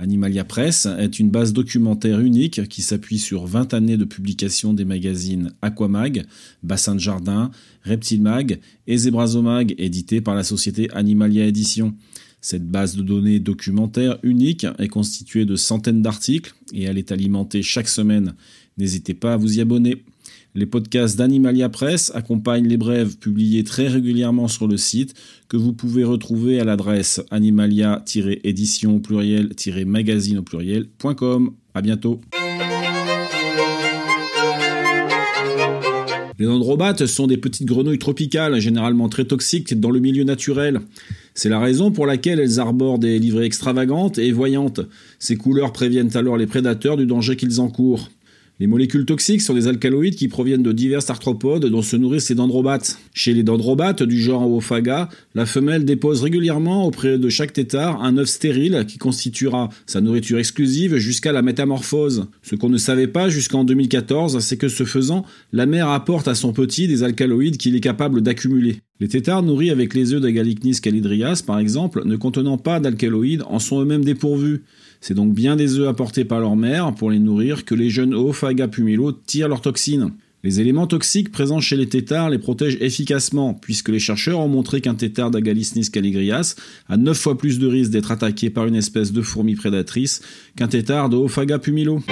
Animalia Press est une base documentaire unique qui s'appuie sur 20 années de publication des magazines Aquamag, Bassin de Jardin, Reptile Mag et Zebrazomag, édité par la société Animalia Édition. Cette base de données documentaire unique est constituée de centaines d'articles et elle est alimentée chaque semaine. N'hésitez pas à vous y abonner. Les podcasts d'Animalia Press accompagnent les brèves publiées très régulièrement sur le site que vous pouvez retrouver à l'adresse animalia-édition au pluriel-magazine au pluriel.com. À bientôt. Les dendrobates sont des petites grenouilles tropicales, généralement très toxiques dans le milieu naturel. C'est la raison pour laquelle elles arborent des livrées extravagantes et voyantes. Ces couleurs préviennent alors les prédateurs du danger qu'ils encourent. Les molécules toxiques sont des alcaloïdes qui proviennent de divers arthropodes dont se nourrissent les dendrobates. Chez les dendrobates du genre Oophaga, la femelle dépose régulièrement auprès de chaque tétard un œuf stérile qui constituera sa nourriture exclusive jusqu'à la métamorphose. Ce qu'on ne savait pas jusqu'en 2014, c'est que ce faisant, la mère apporte à son petit des alcaloïdes qu'il est capable d'accumuler. Les têtards nourris avec les œufs de Galicnis calidrias, par exemple, ne contenant pas d'alcaloïdes, en sont eux-mêmes dépourvus. C'est donc bien des œufs apportés par leur mère pour les nourrir que les jeunes Oophaga pumilo tirent leurs toxines. Les éléments toxiques présents chez les têtards les protègent efficacement, puisque les chercheurs ont montré qu'un tétard d'Agalisnis caligrias a 9 fois plus de risque d'être attaqué par une espèce de fourmi prédatrice qu'un tétard de Oophaga pumilo.